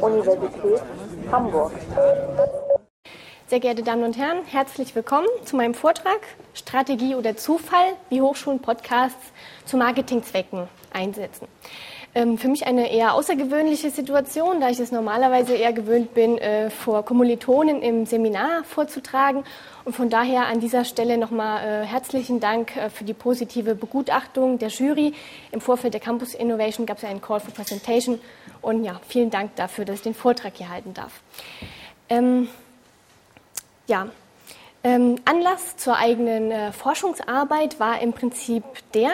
Universität Hamburg. Sehr geehrte Damen und Herren, herzlich willkommen zu meinem Vortrag Strategie oder Zufall, wie Hochschulen Podcasts zu Marketingzwecken einsetzen. Ähm, für mich eine eher außergewöhnliche Situation, da ich es normalerweise eher gewöhnt bin, äh, vor Kommilitonen im Seminar vorzutragen. Und von daher an dieser Stelle nochmal äh, herzlichen Dank äh, für die positive Begutachtung der Jury. Im Vorfeld der Campus Innovation gab es einen Call for Presentation. Und ja, vielen Dank dafür, dass ich den Vortrag hier halten darf. Ähm, ja, Anlass zur eigenen äh, Forschungsarbeit war im Prinzip der,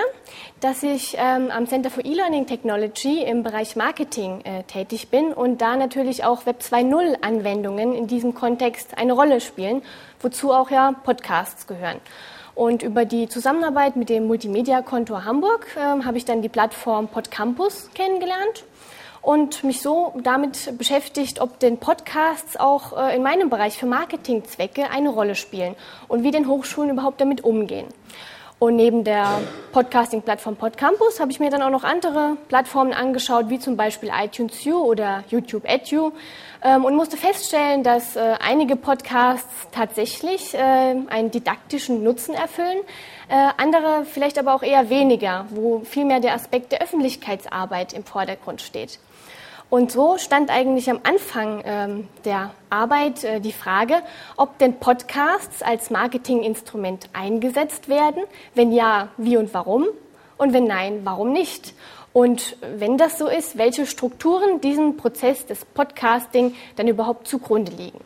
dass ich ähm, am Center for E-Learning Technology im Bereich Marketing äh, tätig bin und da natürlich auch Web 2.0 Anwendungen in diesem Kontext eine Rolle spielen, wozu auch ja Podcasts gehören. Und über die Zusammenarbeit mit dem Multimedia-Kontor Hamburg äh, habe ich dann die Plattform Podcampus kennengelernt und mich so damit beschäftigt, ob denn Podcasts auch äh, in meinem Bereich für Marketingzwecke eine Rolle spielen und wie denn Hochschulen überhaupt damit umgehen. Und neben der Podcasting-Plattform Podcampus habe ich mir dann auch noch andere Plattformen angeschaut, wie zum Beispiel iTunes U oder YouTube Edu ähm, und musste feststellen, dass äh, einige Podcasts tatsächlich äh, einen didaktischen Nutzen erfüllen, andere vielleicht aber auch eher weniger, wo vielmehr der Aspekt der Öffentlichkeitsarbeit im Vordergrund steht. Und so stand eigentlich am Anfang ähm, der Arbeit äh, die Frage, ob denn Podcasts als Marketinginstrument eingesetzt werden. Wenn ja, wie und warum? Und wenn nein, warum nicht? Und wenn das so ist, welche Strukturen diesem Prozess des Podcasting dann überhaupt zugrunde liegen?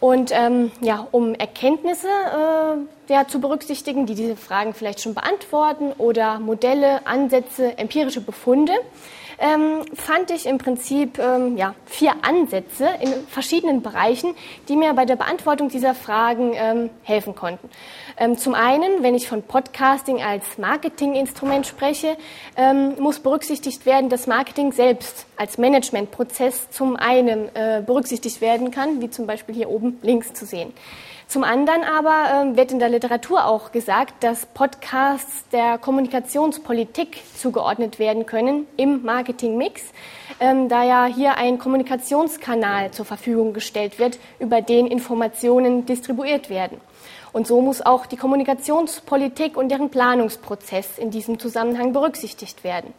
Und ähm, ja, um Erkenntnisse äh, ja, zu berücksichtigen, die diese Fragen vielleicht schon beantworten oder Modelle, Ansätze, empirische Befunde, ähm, fand ich im Prinzip ähm, ja, vier Ansätze in verschiedenen Bereichen, die mir bei der Beantwortung dieser Fragen ähm, helfen konnten. Ähm, zum einen, wenn ich von Podcasting als Marketinginstrument spreche, ähm, muss berücksichtigt werden, dass Marketing selbst als Managementprozess zum einen äh, berücksichtigt werden kann, wie zum Beispiel hier oben links zu sehen. Zum anderen aber ähm, wird in der Literatur auch gesagt, dass Podcasts der Kommunikationspolitik zugeordnet werden können im Marketingmix, ähm, da ja hier ein Kommunikationskanal zur Verfügung gestellt wird, über den Informationen distribuiert werden. Und so muss auch die Kommunikationspolitik und deren Planungsprozess in diesem Zusammenhang berücksichtigt werden.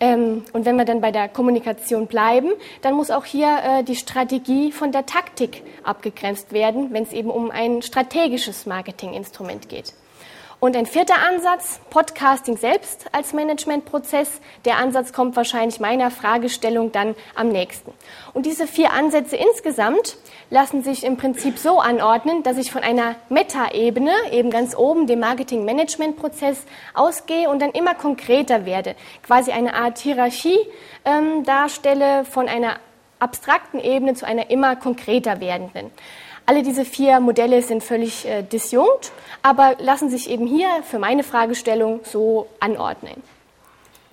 Ähm, und wenn wir dann bei der Kommunikation bleiben, dann muss auch hier äh, die Strategie von der Taktik abgegrenzt werden, wenn es eben um ein strategisches Marketinginstrument geht. Und ein vierter Ansatz, Podcasting selbst als Managementprozess. Der Ansatz kommt wahrscheinlich meiner Fragestellung dann am nächsten. Und diese vier Ansätze insgesamt lassen sich im Prinzip so anordnen, dass ich von einer Meta-Ebene, eben ganz oben, dem Marketing-Management-Prozess ausgehe und dann immer konkreter werde. Quasi eine Art Hierarchie ähm, darstelle von einer abstrakten Ebene zu einer immer konkreter werdenden. Alle diese vier Modelle sind völlig äh, disjunkt, aber lassen sich eben hier für meine Fragestellung so anordnen.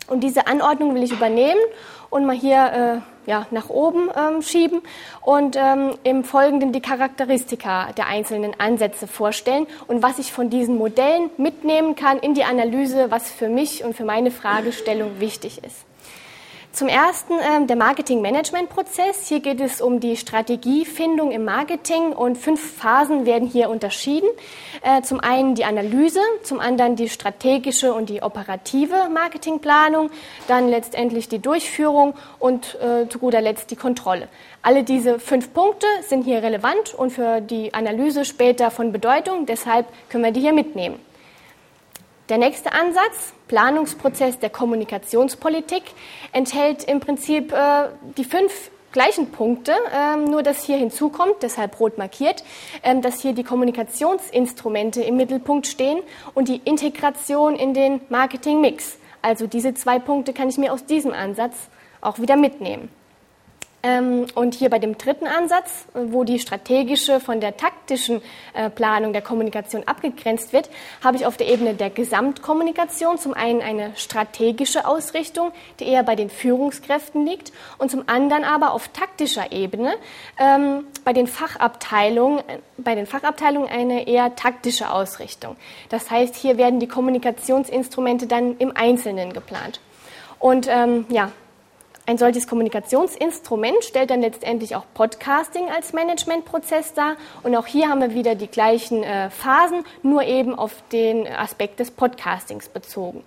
Und diese Anordnung will ich übernehmen und mal hier äh, ja, nach oben ähm, schieben und ähm, im Folgenden die Charakteristika der einzelnen Ansätze vorstellen und was ich von diesen Modellen mitnehmen kann in die Analyse, was für mich und für meine Fragestellung wichtig ist. Zum ersten ähm, der Marketing-Management-Prozess. Hier geht es um die Strategiefindung im Marketing und fünf Phasen werden hier unterschieden. Äh, zum einen die Analyse, zum anderen die strategische und die operative Marketingplanung, dann letztendlich die Durchführung und äh, zu guter Letzt die Kontrolle. Alle diese fünf Punkte sind hier relevant und für die Analyse später von Bedeutung, deshalb können wir die hier mitnehmen. Der nächste Ansatz, Planungsprozess der Kommunikationspolitik, enthält im Prinzip äh, die fünf gleichen Punkte, ähm, nur dass hier hinzukommt, deshalb rot markiert, ähm, dass hier die Kommunikationsinstrumente im Mittelpunkt stehen und die Integration in den Marketingmix. Also diese zwei Punkte kann ich mir aus diesem Ansatz auch wieder mitnehmen. Ähm, und hier bei dem dritten Ansatz, wo die strategische von der taktischen äh, Planung der Kommunikation abgegrenzt wird, habe ich auf der Ebene der Gesamtkommunikation zum einen eine strategische Ausrichtung, die eher bei den Führungskräften liegt, und zum anderen aber auf taktischer Ebene ähm, bei den Fachabteilungen, bei den Fachabteilungen eine eher taktische Ausrichtung. Das heißt, hier werden die Kommunikationsinstrumente dann im Einzelnen geplant. Und ähm, ja, ein solches Kommunikationsinstrument stellt dann letztendlich auch Podcasting als Managementprozess dar. Und auch hier haben wir wieder die gleichen äh, Phasen, nur eben auf den Aspekt des Podcastings bezogen.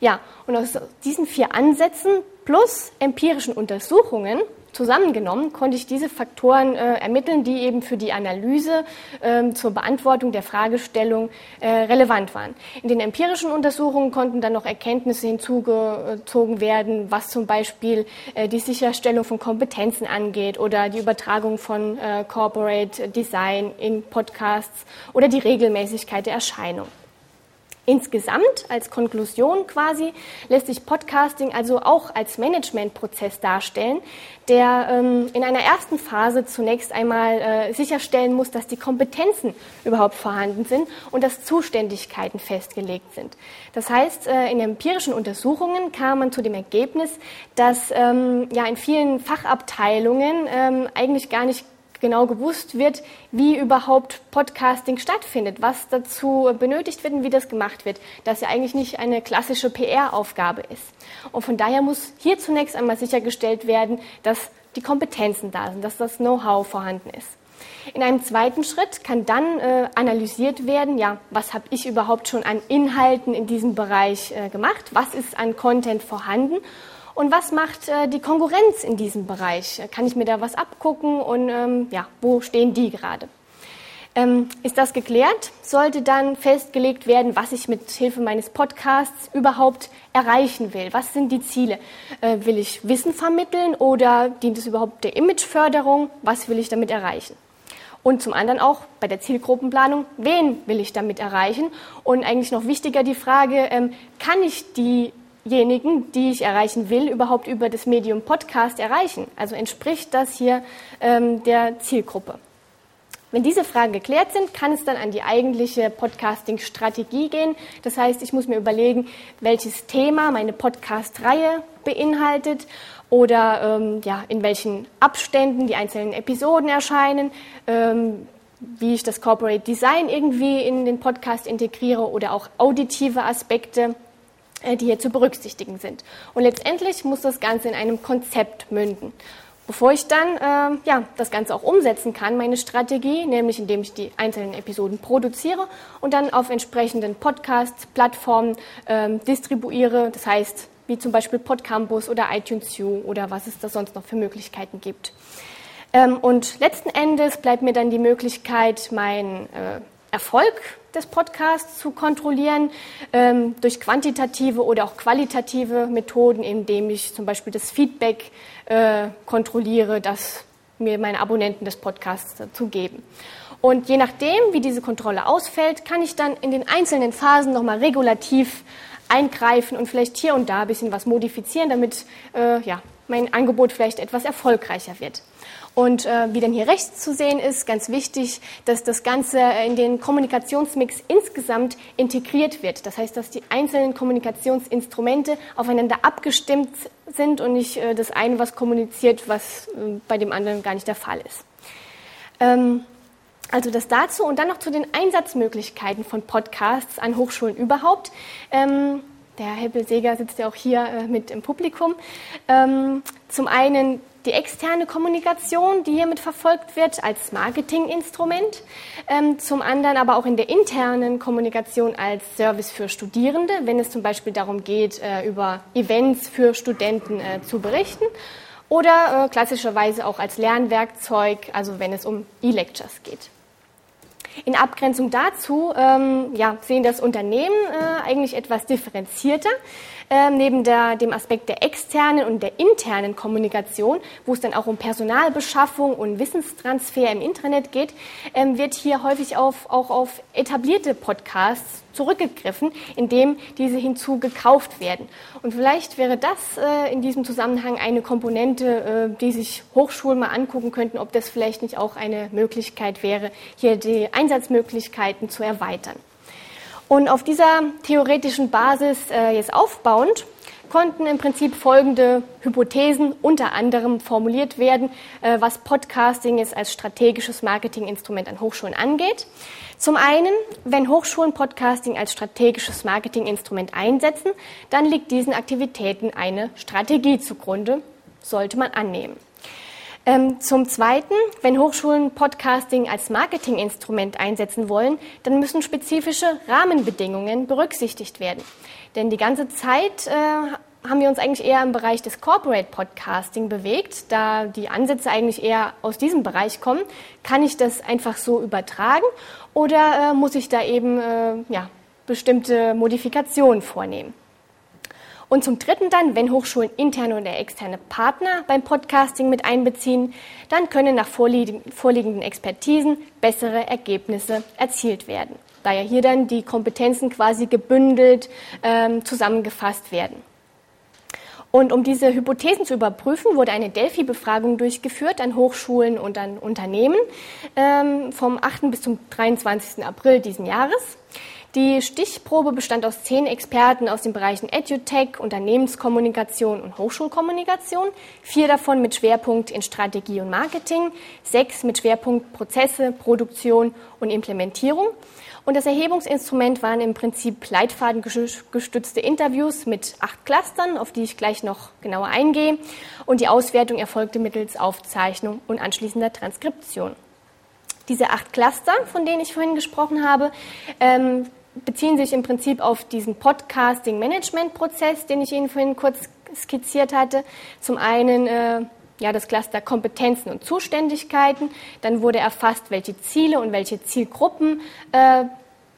Ja, und aus diesen vier Ansätzen plus empirischen Untersuchungen Zusammengenommen konnte ich diese Faktoren äh, ermitteln, die eben für die Analyse äh, zur Beantwortung der Fragestellung äh, relevant waren. In den empirischen Untersuchungen konnten dann noch Erkenntnisse hinzugezogen werden, was zum Beispiel äh, die Sicherstellung von Kompetenzen angeht oder die Übertragung von äh, Corporate Design in Podcasts oder die Regelmäßigkeit der Erscheinung. Insgesamt als Konklusion quasi lässt sich Podcasting also auch als Managementprozess darstellen, der ähm, in einer ersten Phase zunächst einmal äh, sicherstellen muss, dass die Kompetenzen überhaupt vorhanden sind und dass Zuständigkeiten festgelegt sind. Das heißt, äh, in empirischen Untersuchungen kam man zu dem Ergebnis, dass ähm, ja in vielen Fachabteilungen ähm, eigentlich gar nicht genau gewusst wird, wie überhaupt Podcasting stattfindet, was dazu benötigt wird und wie das gemacht wird. Das ja eigentlich nicht eine klassische PR-Aufgabe ist. Und von daher muss hier zunächst einmal sichergestellt werden, dass die Kompetenzen da sind, dass das Know-how vorhanden ist. In einem zweiten Schritt kann dann äh, analysiert werden, ja, was habe ich überhaupt schon an Inhalten in diesem Bereich äh, gemacht, was ist an Content vorhanden und was macht äh, die Konkurrenz in diesem Bereich? Kann ich mir da was abgucken und ähm, ja, wo stehen die gerade? Ähm, ist das geklärt? Sollte dann festgelegt werden, was ich mit Hilfe meines Podcasts überhaupt erreichen will? Was sind die Ziele? Äh, will ich Wissen vermitteln oder dient es überhaupt der Imageförderung? Was will ich damit erreichen? Und zum anderen auch bei der Zielgruppenplanung, wen will ich damit erreichen? Und eigentlich noch wichtiger die Frage, ähm, kann ich die diejenigen, die ich erreichen will, überhaupt über das Medium Podcast erreichen? Also entspricht das hier ähm, der Zielgruppe? Wenn diese Fragen geklärt sind, kann es dann an die eigentliche Podcasting-Strategie gehen. Das heißt, ich muss mir überlegen, welches Thema meine Podcast-Reihe beinhaltet oder ähm, ja, in welchen Abständen die einzelnen Episoden erscheinen, ähm, wie ich das Corporate Design irgendwie in den Podcast integriere oder auch auditive Aspekte. Äh, die hier zu berücksichtigen sind. Und letztendlich muss das Ganze in einem Konzept münden. Bevor ich dann äh, ja, das Ganze auch umsetzen kann, meine Strategie, nämlich indem ich die einzelnen Episoden produziere und dann auf entsprechenden Podcast-Plattformen äh, distribuiere, das heißt wie zum Beispiel Podcampus oder iTunes U oder was es da sonst noch für Möglichkeiten gibt. Ähm, und letzten Endes bleibt mir dann die Möglichkeit, meinen äh, Erfolg des Podcasts zu kontrollieren ähm, durch quantitative oder auch qualitative Methoden, indem ich zum Beispiel das Feedback äh, kontrolliere, das mir meine Abonnenten des Podcasts dazu geben. Und je nachdem, wie diese Kontrolle ausfällt, kann ich dann in den einzelnen Phasen nochmal regulativ eingreifen und vielleicht hier und da ein bisschen was modifizieren, damit äh, ja, mein Angebot vielleicht etwas erfolgreicher wird. Und äh, wie denn hier rechts zu sehen ist, ganz wichtig, dass das Ganze in den Kommunikationsmix insgesamt integriert wird. Das heißt, dass die einzelnen Kommunikationsinstrumente aufeinander abgestimmt sind und nicht äh, das eine was kommuniziert, was äh, bei dem anderen gar nicht der Fall ist. Ähm, also das dazu und dann noch zu den Einsatzmöglichkeiten von Podcasts an Hochschulen überhaupt. Ähm, der Herr Heppel-Seger sitzt ja auch hier äh, mit im Publikum. Ähm, zum einen die externe Kommunikation, die hiermit verfolgt wird als Marketinginstrument, ähm, zum anderen aber auch in der internen Kommunikation als Service für Studierende, wenn es zum Beispiel darum geht, äh, über Events für Studenten äh, zu berichten oder äh, klassischerweise auch als Lernwerkzeug, also wenn es um E-Lectures geht. In Abgrenzung dazu ähm, ja, sehen das Unternehmen äh, eigentlich etwas differenzierter. Ähm, neben der, dem Aspekt der externen und der internen Kommunikation, wo es dann auch um Personalbeschaffung und Wissenstransfer im Internet geht, ähm, wird hier häufig auf, auch auf etablierte Podcasts zurückgegriffen, indem diese hinzugekauft werden. Und vielleicht wäre das äh, in diesem Zusammenhang eine Komponente, äh, die sich Hochschulen mal angucken könnten, ob das vielleicht nicht auch eine Möglichkeit wäre, hier die Einsatzmöglichkeiten zu erweitern. Und auf dieser theoretischen Basis äh, jetzt aufbauend konnten im Prinzip folgende Hypothesen unter anderem formuliert werden, äh, was Podcasting jetzt als strategisches Marketinginstrument an Hochschulen angeht. Zum einen, wenn Hochschulen Podcasting als strategisches Marketinginstrument einsetzen, dann liegt diesen Aktivitäten eine Strategie zugrunde, sollte man annehmen. Ähm, zum Zweiten, wenn Hochschulen Podcasting als Marketinginstrument einsetzen wollen, dann müssen spezifische Rahmenbedingungen berücksichtigt werden. Denn die ganze Zeit äh, haben wir uns eigentlich eher im Bereich des Corporate Podcasting bewegt. Da die Ansätze eigentlich eher aus diesem Bereich kommen, kann ich das einfach so übertragen oder äh, muss ich da eben äh, ja, bestimmte Modifikationen vornehmen? Und zum Dritten dann, wenn Hochschulen interne oder externe Partner beim Podcasting mit einbeziehen, dann können nach vorliegenden Expertisen bessere Ergebnisse erzielt werden, da ja hier dann die Kompetenzen quasi gebündelt ähm, zusammengefasst werden. Und um diese Hypothesen zu überprüfen, wurde eine Delphi-Befragung durchgeführt an Hochschulen und an Unternehmen ähm, vom 8. bis zum 23. April diesen Jahres. Die Stichprobe bestand aus zehn Experten aus den Bereichen EduTech, Unternehmenskommunikation und Hochschulkommunikation, vier davon mit Schwerpunkt in Strategie und Marketing, sechs mit Schwerpunkt Prozesse, Produktion und Implementierung. Und das Erhebungsinstrument waren im Prinzip leitfadengestützte Interviews mit acht Clustern, auf die ich gleich noch genauer eingehe. Und die Auswertung erfolgte mittels Aufzeichnung und anschließender Transkription. Diese acht Cluster, von denen ich vorhin gesprochen habe, ähm, beziehen sich im Prinzip auf diesen Podcasting-Management-Prozess, den ich Ihnen vorhin kurz skizziert hatte. Zum einen äh, ja, das Cluster Kompetenzen und Zuständigkeiten. Dann wurde erfasst, welche Ziele und welche Zielgruppen äh,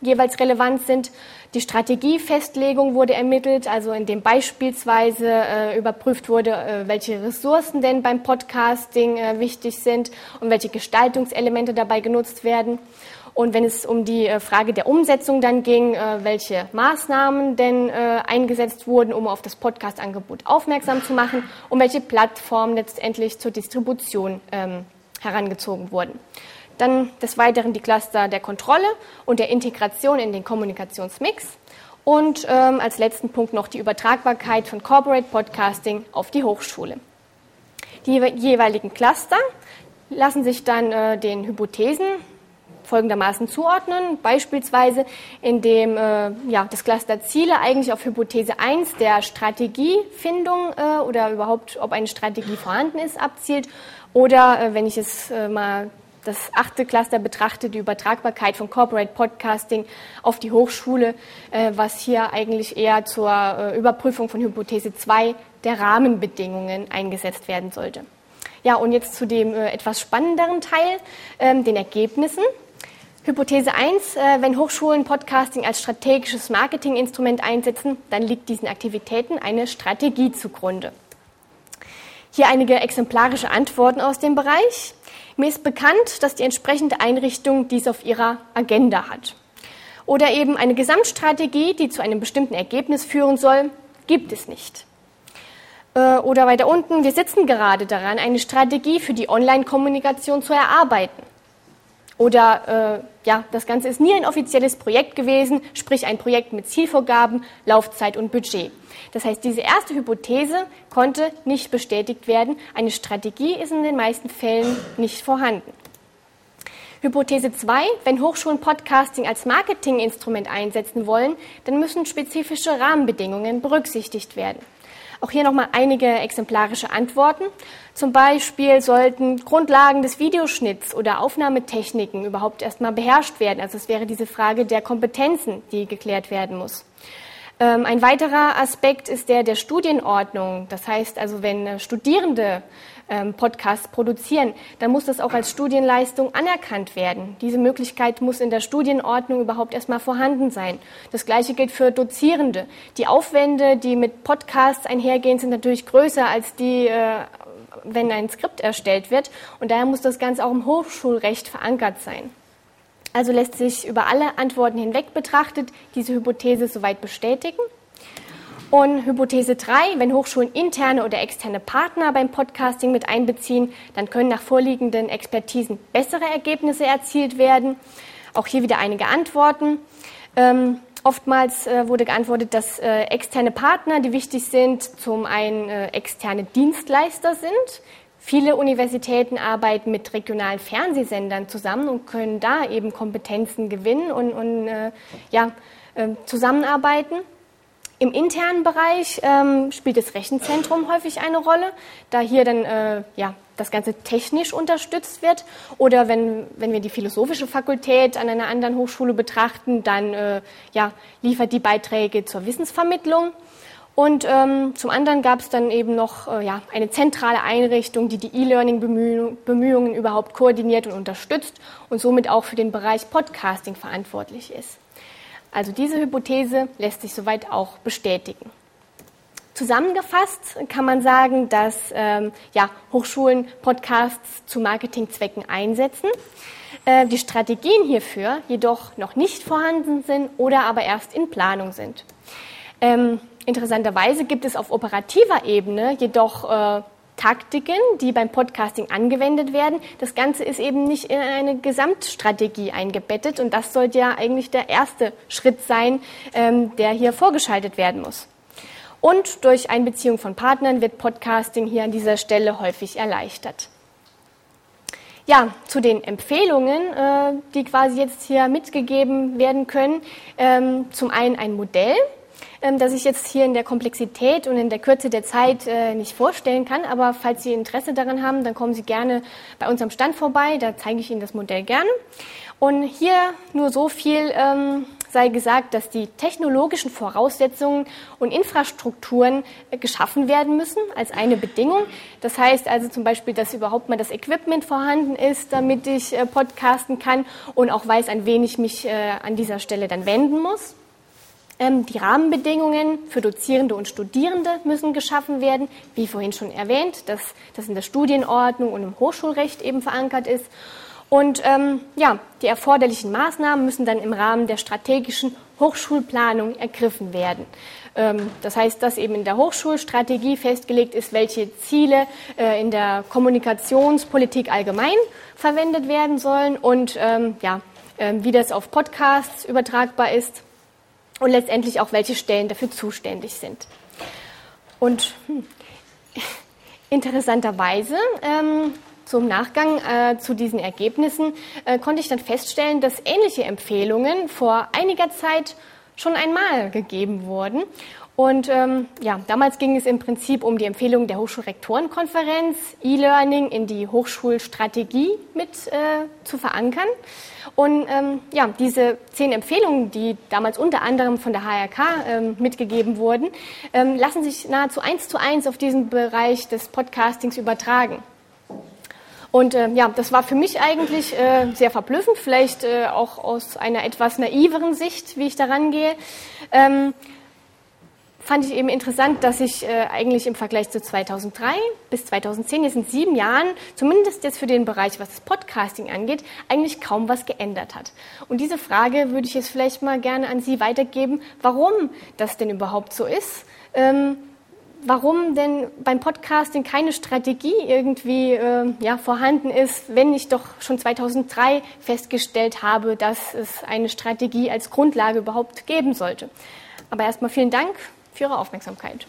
jeweils relevant sind. Die Strategiefestlegung wurde ermittelt, also indem beispielsweise äh, überprüft wurde, äh, welche Ressourcen denn beim Podcasting äh, wichtig sind und welche Gestaltungselemente dabei genutzt werden. Und wenn es um die äh, Frage der Umsetzung dann ging, äh, welche Maßnahmen denn äh, eingesetzt wurden, um auf das Podcast-Angebot aufmerksam zu machen und welche Plattformen letztendlich zur Distribution ähm, herangezogen wurden. Dann des Weiteren die Cluster der Kontrolle und der Integration in den Kommunikationsmix. Und ähm, als letzten Punkt noch die Übertragbarkeit von Corporate Podcasting auf die Hochschule. Die jeweiligen Cluster lassen sich dann äh, den Hypothesen folgendermaßen zuordnen. Beispielsweise, indem äh, ja, das Cluster Ziele eigentlich auf Hypothese 1 der Strategiefindung äh, oder überhaupt, ob eine Strategie vorhanden ist, abzielt. Oder äh, wenn ich es äh, mal das achte Cluster betrachte, die Übertragbarkeit von Corporate Podcasting auf die Hochschule, äh, was hier eigentlich eher zur äh, Überprüfung von Hypothese 2 der Rahmenbedingungen eingesetzt werden sollte. Ja, und jetzt zu dem etwas spannenderen Teil, ähm, den Ergebnissen. Hypothese 1, äh, wenn Hochschulen Podcasting als strategisches Marketinginstrument einsetzen, dann liegt diesen Aktivitäten eine Strategie zugrunde. Hier einige exemplarische Antworten aus dem Bereich. Mir ist bekannt, dass die entsprechende Einrichtung dies auf ihrer Agenda hat. Oder eben eine Gesamtstrategie, die zu einem bestimmten Ergebnis führen soll, gibt es nicht. Äh, oder weiter unten, wir sitzen gerade daran, eine Strategie für die Online-Kommunikation zu erarbeiten. Oder äh, ja, das Ganze ist nie ein offizielles Projekt gewesen, sprich ein Projekt mit Zielvorgaben, Laufzeit und Budget. Das heißt, diese erste Hypothese konnte nicht bestätigt werden. Eine Strategie ist in den meisten Fällen nicht vorhanden. Hypothese 2, wenn Hochschulen Podcasting als Marketinginstrument einsetzen wollen, dann müssen spezifische Rahmenbedingungen berücksichtigt werden. Auch hier nochmal einige exemplarische Antworten. Zum Beispiel sollten Grundlagen des Videoschnitts oder Aufnahmetechniken überhaupt erstmal beherrscht werden. Also es wäre diese Frage der Kompetenzen, die geklärt werden muss. Ähm, ein weiterer Aspekt ist der der Studienordnung. Das heißt also, wenn äh, Studierende ähm, Podcasts produzieren, dann muss das auch als Studienleistung anerkannt werden. Diese Möglichkeit muss in der Studienordnung überhaupt erstmal vorhanden sein. Das Gleiche gilt für Dozierende. Die Aufwände, die mit Podcasts einhergehen, sind natürlich größer als die, äh, wenn ein Skript erstellt wird. Und daher muss das Ganze auch im Hochschulrecht verankert sein. Also lässt sich über alle Antworten hinweg betrachtet diese Hypothese soweit bestätigen. Und Hypothese 3, wenn Hochschulen interne oder externe Partner beim Podcasting mit einbeziehen, dann können nach vorliegenden Expertisen bessere Ergebnisse erzielt werden. Auch hier wieder einige Antworten. Ähm, oftmals äh, wurde geantwortet, dass äh, externe Partner, die wichtig sind, zum einen äh, externe Dienstleister sind. Viele Universitäten arbeiten mit regionalen Fernsehsendern zusammen und können da eben Kompetenzen gewinnen und, und äh, ja, ähm, zusammenarbeiten. Im internen Bereich ähm, spielt das Rechenzentrum häufig eine Rolle, da hier dann äh, ja, das Ganze technisch unterstützt wird. Oder wenn, wenn wir die philosophische Fakultät an einer anderen Hochschule betrachten, dann äh, ja, liefert die Beiträge zur Wissensvermittlung. Und ähm, zum anderen gab es dann eben noch äh, ja, eine zentrale Einrichtung, die die E-Learning-Bemühungen überhaupt koordiniert und unterstützt und somit auch für den Bereich Podcasting verantwortlich ist. Also diese Hypothese lässt sich soweit auch bestätigen. Zusammengefasst kann man sagen, dass ähm, ja, Hochschulen Podcasts zu Marketingzwecken einsetzen, äh, die Strategien hierfür jedoch noch nicht vorhanden sind oder aber erst in Planung sind. Ähm, interessanterweise gibt es auf operativer Ebene jedoch äh, Taktiken, die beim Podcasting angewendet werden. Das Ganze ist eben nicht in eine Gesamtstrategie eingebettet und das sollte ja eigentlich der erste Schritt sein, ähm, der hier vorgeschaltet werden muss. Und durch Einbeziehung von Partnern wird Podcasting hier an dieser Stelle häufig erleichtert. Ja, zu den Empfehlungen, äh, die quasi jetzt hier mitgegeben werden können. Ähm, zum einen ein Modell, ähm, das ich jetzt hier in der Komplexität und in der Kürze der Zeit äh, nicht vorstellen kann. Aber falls Sie Interesse daran haben, dann kommen Sie gerne bei unserem Stand vorbei. Da zeige ich Ihnen das Modell gerne. Und hier nur so viel ähm, sei gesagt, dass die technologischen Voraussetzungen und Infrastrukturen äh, geschaffen werden müssen als eine Bedingung. Das heißt also zum Beispiel, dass überhaupt mal das Equipment vorhanden ist, damit ich äh, podcasten kann und auch weiß, an wen ich mich an dieser Stelle dann wenden muss. Ähm, die Rahmenbedingungen für Dozierende und Studierende müssen geschaffen werden, wie vorhin schon erwähnt, dass das in der Studienordnung und im Hochschulrecht eben verankert ist. Und ähm, ja, die erforderlichen Maßnahmen müssen dann im Rahmen der strategischen Hochschulplanung ergriffen werden. Ähm, das heißt, dass eben in der Hochschulstrategie festgelegt ist, welche Ziele äh, in der Kommunikationspolitik allgemein verwendet werden sollen und ähm, ja, äh, wie das auf Podcasts übertragbar ist und letztendlich auch, welche Stellen dafür zuständig sind. Und hm, interessanterweise ähm, zum Nachgang äh, zu diesen Ergebnissen äh, konnte ich dann feststellen, dass ähnliche Empfehlungen vor einiger Zeit schon einmal gegeben wurden. Und ähm, ja, damals ging es im Prinzip um die Empfehlung der Hochschulrektorenkonferenz, E-Learning in die Hochschulstrategie mit äh, zu verankern. Und ähm, ja, diese zehn Empfehlungen, die damals unter anderem von der HRK ähm, mitgegeben wurden, ähm, lassen sich nahezu eins zu eins auf diesen Bereich des Podcastings übertragen. Und äh, ja, das war für mich eigentlich äh, sehr verblüffend, vielleicht äh, auch aus einer etwas naiveren Sicht, wie ich daran gehe. Fand ich eben interessant, dass sich äh, eigentlich im Vergleich zu 2003 bis 2010, jetzt sind sieben Jahren, zumindest jetzt für den Bereich, was das Podcasting angeht, eigentlich kaum was geändert hat. Und diese Frage würde ich jetzt vielleicht mal gerne an Sie weitergeben, warum das denn überhaupt so ist. Ähm, warum denn beim Podcasting keine Strategie irgendwie äh, ja, vorhanden ist, wenn ich doch schon 2003 festgestellt habe, dass es eine Strategie als Grundlage überhaupt geben sollte. Aber erstmal vielen Dank für Ihre Aufmerksamkeit.